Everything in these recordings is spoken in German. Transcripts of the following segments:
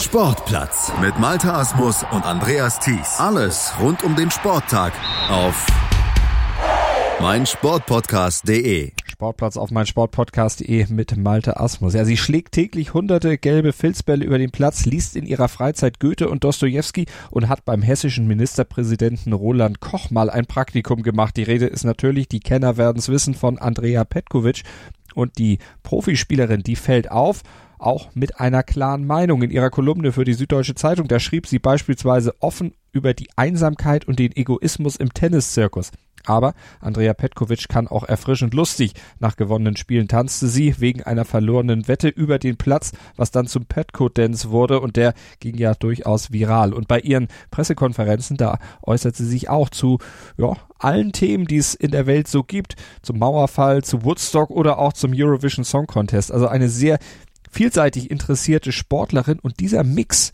Sportplatz mit Malta Asmus und Andreas Thies. Alles rund um den Sporttag auf meinsportpodcast.de. Sportplatz auf meinsportpodcast.de mit Malte Asmus. Ja, sie schlägt täglich hunderte gelbe Filzbälle über den Platz, liest in ihrer Freizeit Goethe und Dostojewski und hat beim hessischen Ministerpräsidenten Roland Koch mal ein Praktikum gemacht. Die Rede ist natürlich, die Kenner werden es wissen, von Andrea Petkovic. Und die Profispielerin, die fällt auf auch mit einer klaren Meinung. In ihrer Kolumne für die Süddeutsche Zeitung, da schrieb sie beispielsweise offen über die Einsamkeit und den Egoismus im Tenniszirkus. Aber Andrea Petkovic kann auch erfrischend lustig. Nach gewonnenen Spielen tanzte sie wegen einer verlorenen Wette über den Platz, was dann zum Petco-Dance wurde und der ging ja durchaus viral. Und bei ihren Pressekonferenzen, da äußert sie sich auch zu, ja, allen Themen, die es in der Welt so gibt, zum Mauerfall, zu Woodstock oder auch zum Eurovision Song Contest. Also eine sehr vielseitig interessierte Sportlerin und dieser Mix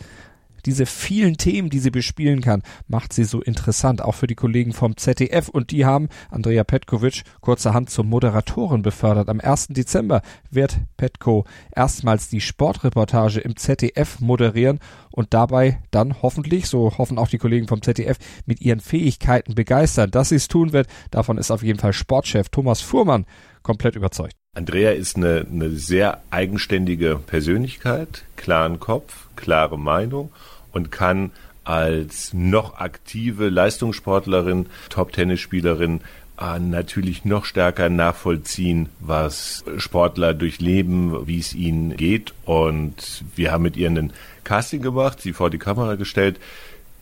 diese vielen Themen, die sie bespielen kann, macht sie so interessant, auch für die Kollegen vom ZDF. Und die haben Andrea Petkovic kurzerhand zur Moderatorin befördert. Am 1. Dezember wird Petko erstmals die Sportreportage im ZDF moderieren und dabei dann hoffentlich, so hoffen auch die Kollegen vom ZDF, mit ihren Fähigkeiten begeistern. Dass sie es tun wird, davon ist auf jeden Fall Sportchef Thomas Fuhrmann komplett überzeugt. Andrea ist eine, eine sehr eigenständige Persönlichkeit, klaren Kopf, klare Meinung und kann als noch aktive Leistungssportlerin, Top-Tennisspielerin äh, natürlich noch stärker nachvollziehen, was Sportler durchleben, wie es ihnen geht. Und wir haben mit ihr einen Casting gemacht, sie vor die Kamera gestellt.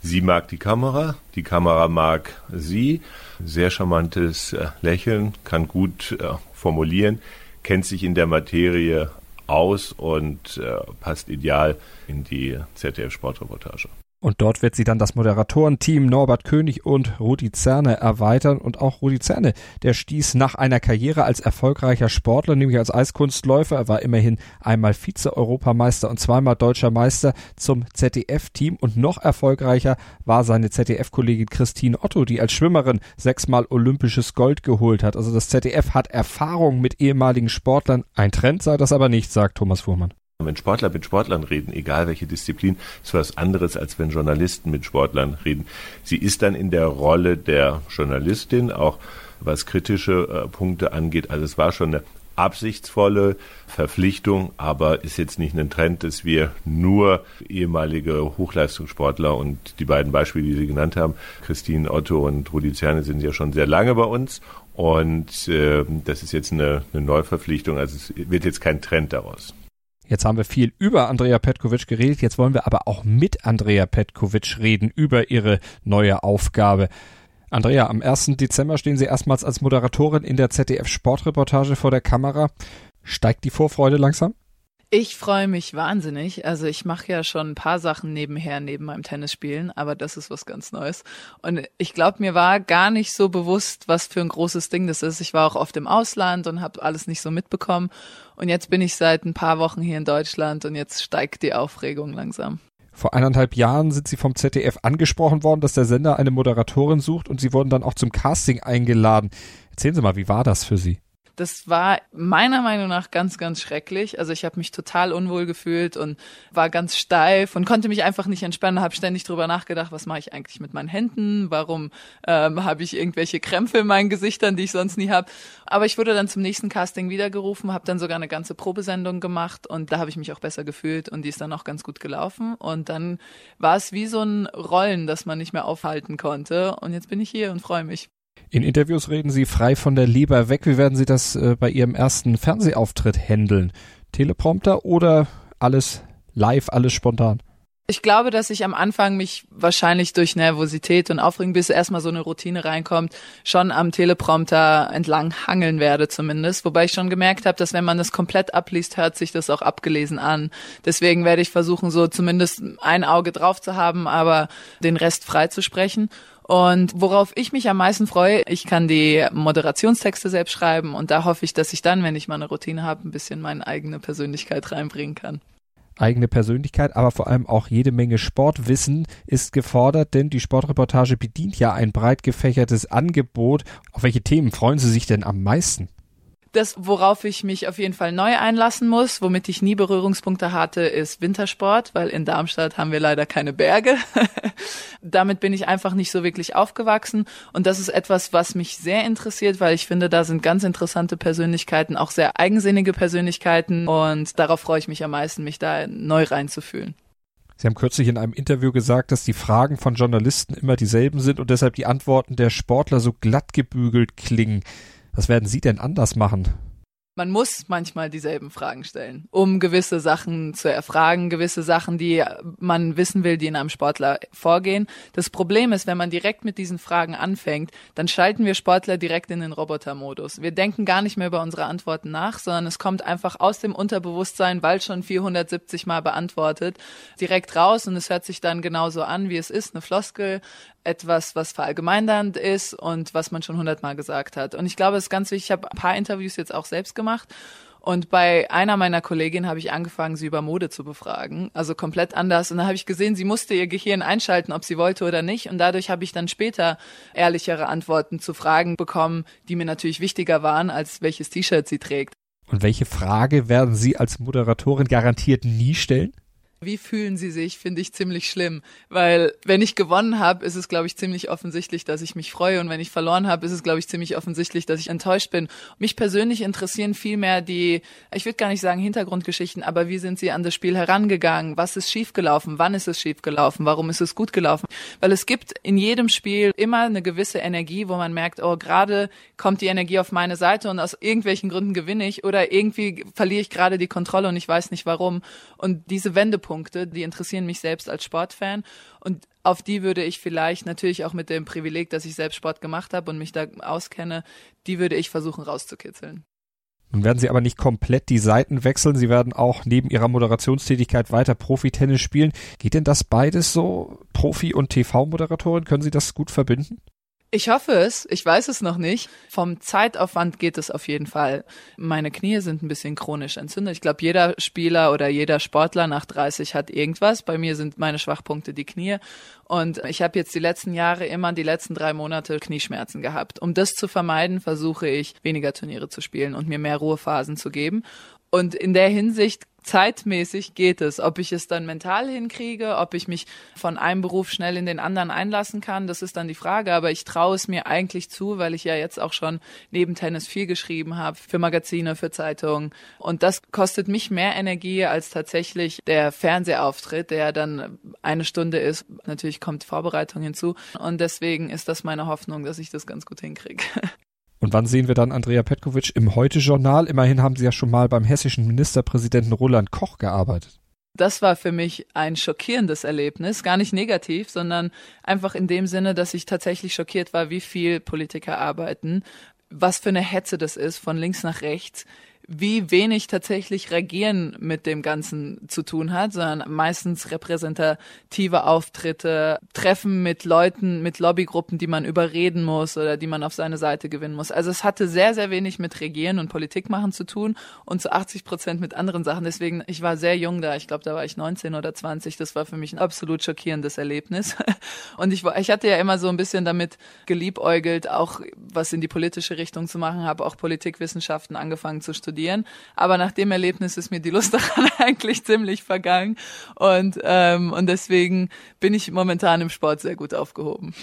Sie mag die Kamera, die Kamera mag sie. Sehr charmantes äh, Lächeln, kann gut äh, formulieren, kennt sich in der Materie aus und äh, passt ideal in die ZDF-Sportreportage. Und dort wird sie dann das Moderatorenteam Norbert König und Rudi Zerne erweitern. Und auch Rudi Zerne, der stieß nach einer Karriere als erfolgreicher Sportler, nämlich als Eiskunstläufer, er war immerhin einmal Vize-Europameister und zweimal deutscher Meister zum ZDF-Team. Und noch erfolgreicher war seine ZDF-Kollegin Christine Otto, die als Schwimmerin sechsmal olympisches Gold geholt hat. Also das ZDF hat Erfahrung mit ehemaligen Sportlern. Ein Trend sei das aber nicht, sagt Thomas Fuhrmann. Wenn Sportler mit Sportlern reden, egal welche Disziplin, ist was anderes, als wenn Journalisten mit Sportlern reden. Sie ist dann in der Rolle der Journalistin, auch was kritische äh, Punkte angeht. Also es war schon eine absichtsvolle Verpflichtung, aber ist jetzt nicht ein Trend, dass wir nur ehemalige Hochleistungssportler und die beiden Beispiele, die Sie genannt haben, Christine Otto und Rudi Zerne, sind ja schon sehr lange bei uns und äh, das ist jetzt eine, eine Neuverpflichtung, also es wird jetzt kein Trend daraus. Jetzt haben wir viel über Andrea Petkovic geredet, jetzt wollen wir aber auch mit Andrea Petkovic reden über ihre neue Aufgabe. Andrea, am 1. Dezember stehen Sie erstmals als Moderatorin in der ZDF Sportreportage vor der Kamera. Steigt die Vorfreude langsam? Ich freue mich wahnsinnig. Also ich mache ja schon ein paar Sachen nebenher, neben meinem Tennisspielen, aber das ist was ganz Neues. Und ich glaube, mir war gar nicht so bewusst, was für ein großes Ding das ist. Ich war auch oft im Ausland und habe alles nicht so mitbekommen. Und jetzt bin ich seit ein paar Wochen hier in Deutschland und jetzt steigt die Aufregung langsam. Vor eineinhalb Jahren sind Sie vom ZDF angesprochen worden, dass der Sender eine Moderatorin sucht und Sie wurden dann auch zum Casting eingeladen. Erzählen Sie mal, wie war das für Sie? Das war meiner Meinung nach ganz, ganz schrecklich. Also ich habe mich total unwohl gefühlt und war ganz steif und konnte mich einfach nicht entspannen. Habe ständig drüber nachgedacht, was mache ich eigentlich mit meinen Händen? Warum ähm, habe ich irgendwelche Krämpfe in meinen Gesichtern, die ich sonst nie habe? Aber ich wurde dann zum nächsten Casting wiedergerufen, habe dann sogar eine ganze Probesendung gemacht und da habe ich mich auch besser gefühlt und die ist dann auch ganz gut gelaufen. Und dann war es wie so ein Rollen, das man nicht mehr aufhalten konnte. Und jetzt bin ich hier und freue mich. In Interviews reden Sie frei von der Leber weg. Wie werden Sie das äh, bei Ihrem ersten Fernsehauftritt handeln? Teleprompter oder alles live, alles spontan? Ich glaube, dass ich am Anfang mich wahrscheinlich durch Nervosität und Aufregung, bis erstmal so eine Routine reinkommt, schon am Teleprompter entlang hangeln werde zumindest. Wobei ich schon gemerkt habe, dass wenn man das komplett abliest, hört sich das auch abgelesen an. Deswegen werde ich versuchen, so zumindest ein Auge drauf zu haben, aber den Rest frei zu sprechen. Und worauf ich mich am meisten freue, ich kann die Moderationstexte selbst schreiben und da hoffe ich, dass ich dann, wenn ich mal eine Routine habe, ein bisschen meine eigene Persönlichkeit reinbringen kann eigene Persönlichkeit, aber vor allem auch jede Menge Sportwissen ist gefordert, denn die Sportreportage bedient ja ein breit gefächertes Angebot. Auf welche Themen freuen Sie sich denn am meisten? Das, worauf ich mich auf jeden Fall neu einlassen muss, womit ich nie Berührungspunkte hatte, ist Wintersport, weil in Darmstadt haben wir leider keine Berge. Damit bin ich einfach nicht so wirklich aufgewachsen. Und das ist etwas, was mich sehr interessiert, weil ich finde, da sind ganz interessante Persönlichkeiten, auch sehr eigensinnige Persönlichkeiten. Und darauf freue ich mich am meisten, mich da neu reinzufühlen. Sie haben kürzlich in einem Interview gesagt, dass die Fragen von Journalisten immer dieselben sind und deshalb die Antworten der Sportler so glatt gebügelt klingen. Was werden Sie denn anders machen? Man muss manchmal dieselben Fragen stellen, um gewisse Sachen zu erfragen, gewisse Sachen, die man wissen will, die in einem Sportler vorgehen. Das Problem ist, wenn man direkt mit diesen Fragen anfängt, dann schalten wir Sportler direkt in den Robotermodus. Wir denken gar nicht mehr über unsere Antworten nach, sondern es kommt einfach aus dem Unterbewusstsein, weil schon 470 Mal beantwortet, direkt raus und es hört sich dann genauso an, wie es ist, eine Floskel, etwas, was verallgemeinernd ist und was man schon hundertmal gesagt hat. Und ich glaube, es ist ganz wichtig, ich habe ein paar Interviews jetzt auch selbst gemacht und bei einer meiner Kolleginnen habe ich angefangen, sie über Mode zu befragen. Also komplett anders. Und da habe ich gesehen, sie musste ihr Gehirn einschalten, ob sie wollte oder nicht. Und dadurch habe ich dann später ehrlichere Antworten zu Fragen bekommen, die mir natürlich wichtiger waren, als welches T-Shirt sie trägt. Und welche Frage werden Sie als Moderatorin garantiert nie stellen? Wie fühlen Sie sich, finde ich ziemlich schlimm. Weil wenn ich gewonnen habe, ist es, glaube ich, ziemlich offensichtlich, dass ich mich freue. Und wenn ich verloren habe, ist es, glaube ich, ziemlich offensichtlich, dass ich enttäuscht bin. Mich persönlich interessieren vielmehr die, ich würde gar nicht sagen Hintergrundgeschichten, aber wie sind Sie an das Spiel herangegangen? Was ist schiefgelaufen? Wann ist es schiefgelaufen? Warum ist es gut gelaufen? Weil es gibt in jedem Spiel immer eine gewisse Energie, wo man merkt, oh, gerade kommt die Energie auf meine Seite und aus irgendwelchen Gründen gewinne ich oder irgendwie verliere ich gerade die Kontrolle und ich weiß nicht warum. Und diese Wendepunkte Punkte, die interessieren mich selbst als Sportfan und auf die würde ich vielleicht natürlich auch mit dem Privileg, dass ich selbst Sport gemacht habe und mich da auskenne, die würde ich versuchen rauszukitzeln. Nun werden Sie aber nicht komplett die Seiten wechseln. Sie werden auch neben Ihrer Moderationstätigkeit weiter Profi-Tennis spielen. Geht denn das beides so? Profi- und TV-Moderatorin? Können Sie das gut verbinden? Ich hoffe es. Ich weiß es noch nicht. Vom Zeitaufwand geht es auf jeden Fall. Meine Knie sind ein bisschen chronisch entzündet. Ich glaube, jeder Spieler oder jeder Sportler nach 30 hat irgendwas. Bei mir sind meine Schwachpunkte die Knie. Und ich habe jetzt die letzten Jahre immer die letzten drei Monate Knieschmerzen gehabt. Um das zu vermeiden, versuche ich weniger Turniere zu spielen und mir mehr Ruhephasen zu geben. Und in der Hinsicht zeitmäßig geht es. Ob ich es dann mental hinkriege, ob ich mich von einem Beruf schnell in den anderen einlassen kann, das ist dann die Frage. Aber ich traue es mir eigentlich zu, weil ich ja jetzt auch schon neben Tennis viel geschrieben habe, für Magazine, für Zeitungen. Und das kostet mich mehr Energie als tatsächlich der Fernsehauftritt, der dann eine Stunde ist. Natürlich kommt Vorbereitung hinzu. Und deswegen ist das meine Hoffnung, dass ich das ganz gut hinkriege. Und wann sehen wir dann Andrea Petkovic im Heute-Journal? Immerhin haben Sie ja schon mal beim hessischen Ministerpräsidenten Roland Koch gearbeitet. Das war für mich ein schockierendes Erlebnis, gar nicht negativ, sondern einfach in dem Sinne, dass ich tatsächlich schockiert war, wie viel Politiker arbeiten, was für eine Hetze das ist, von links nach rechts, wie wenig tatsächlich Regieren mit dem Ganzen zu tun hat, sondern meistens repräsentative Auftritte, Treffen mit Leuten, mit Lobbygruppen, die man überreden muss oder die man auf seine Seite gewinnen muss. Also es hatte sehr, sehr wenig mit Regieren und Politik machen zu tun und zu 80 Prozent mit anderen Sachen. Deswegen, ich war sehr jung da. Ich glaube, da war ich 19 oder 20. Das war für mich ein absolut schockierendes Erlebnis. Und ich, ich hatte ja immer so ein bisschen damit geliebäugelt, auch was in die politische Richtung zu machen, habe auch Politikwissenschaften angefangen zu studieren studieren. Aber nach dem Erlebnis ist mir die Lust daran eigentlich ziemlich vergangen. Und, ähm, und deswegen bin ich momentan im Sport sehr gut aufgehoben.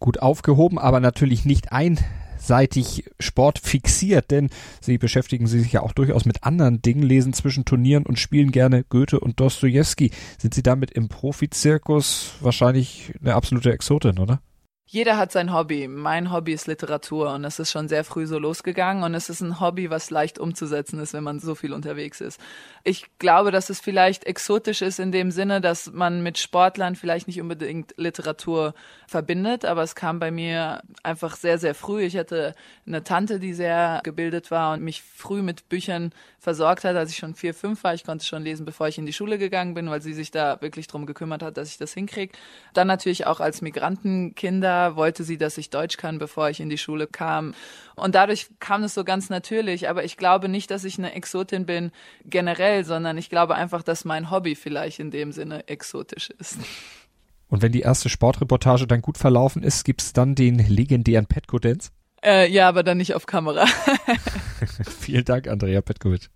Gut aufgehoben, aber natürlich nicht einseitig Sport fixiert, denn Sie beschäftigen sich ja auch durchaus mit anderen Dingen, lesen zwischen Turnieren und spielen gerne Goethe und Dostoevsky. Sind Sie damit im Profizirkus wahrscheinlich eine absolute Exotin, oder? Jeder hat sein Hobby. Mein Hobby ist Literatur und es ist schon sehr früh so losgegangen und es ist ein Hobby, was leicht umzusetzen ist, wenn man so viel unterwegs ist. Ich glaube, dass es vielleicht exotisch ist in dem Sinne, dass man mit Sportlern vielleicht nicht unbedingt Literatur verbindet, aber es kam bei mir einfach sehr, sehr früh. Ich hatte eine Tante, die sehr gebildet war und mich früh mit Büchern versorgt hat, als ich schon vier, fünf war. Ich konnte schon lesen, bevor ich in die Schule gegangen bin, weil sie sich da wirklich drum gekümmert hat, dass ich das hinkriege. Dann natürlich auch als Migrantenkinder wollte sie, dass ich Deutsch kann, bevor ich in die Schule kam. Und dadurch kam es so ganz natürlich. Aber ich glaube nicht, dass ich eine Exotin bin generell, sondern ich glaube einfach, dass mein Hobby vielleicht in dem Sinne exotisch ist. Und wenn die erste Sportreportage dann gut verlaufen ist, gibt es dann den legendären Petco Dance? Äh, ja, aber dann nicht auf Kamera. Vielen Dank, Andrea Petkovic.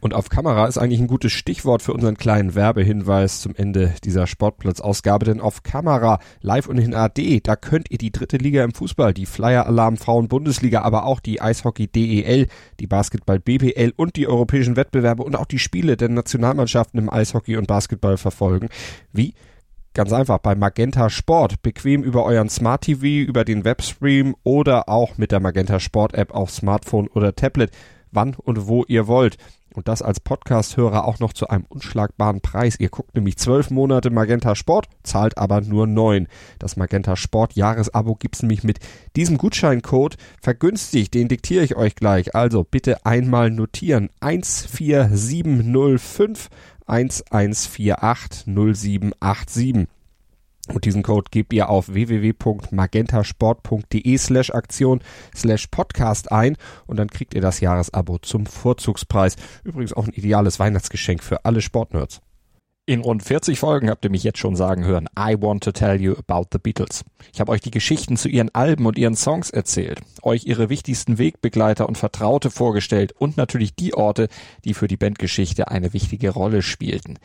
Und auf Kamera ist eigentlich ein gutes Stichwort für unseren kleinen Werbehinweis zum Ende dieser Sportplatzausgabe, denn auf Kamera, live und in AD, da könnt ihr die dritte Liga im Fußball, die Flyer Alarm Frauen Bundesliga, aber auch die Eishockey DEL, die Basketball BBL und die europäischen Wettbewerbe und auch die Spiele der Nationalmannschaften im Eishockey und Basketball verfolgen. Wie? Ganz einfach bei Magenta Sport, bequem über euren Smart TV, über den Webstream oder auch mit der Magenta Sport App auf Smartphone oder Tablet, wann und wo ihr wollt. Und das als Podcast-Hörer auch noch zu einem unschlagbaren Preis. Ihr guckt nämlich zwölf Monate Magenta Sport, zahlt aber nur neun. Das Magenta Sport Jahresabo gibt's nämlich mit diesem Gutscheincode vergünstigt. Den diktiere ich euch gleich. Also bitte einmal notieren. 14705 1148 0787. Und diesen Code gebt ihr auf www.magentasport.de slash Aktion slash Podcast ein und dann kriegt ihr das Jahresabo zum Vorzugspreis. Übrigens auch ein ideales Weihnachtsgeschenk für alle Sportnerds. In rund 40 Folgen habt ihr mich jetzt schon sagen hören, I want to tell you about the Beatles. Ich habe euch die Geschichten zu ihren Alben und ihren Songs erzählt, euch ihre wichtigsten Wegbegleiter und Vertraute vorgestellt und natürlich die Orte, die für die Bandgeschichte eine wichtige Rolle spielten.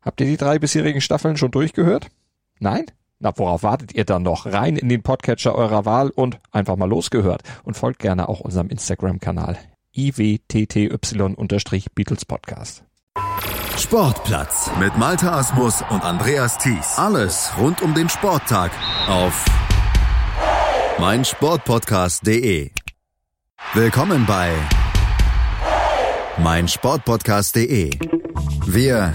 Habt ihr die drei bisherigen Staffeln schon durchgehört? Nein? Na, worauf wartet ihr dann noch? Rein in den Podcatcher eurer Wahl und einfach mal losgehört. Und folgt gerne auch unserem Instagram-Kanal iwtty-Beatles Podcast. Sportplatz mit Malta Asmus und Andreas Thies. Alles rund um den Sporttag auf meinsportpodcast.de. Willkommen bei meinsportpodcast.de. Wir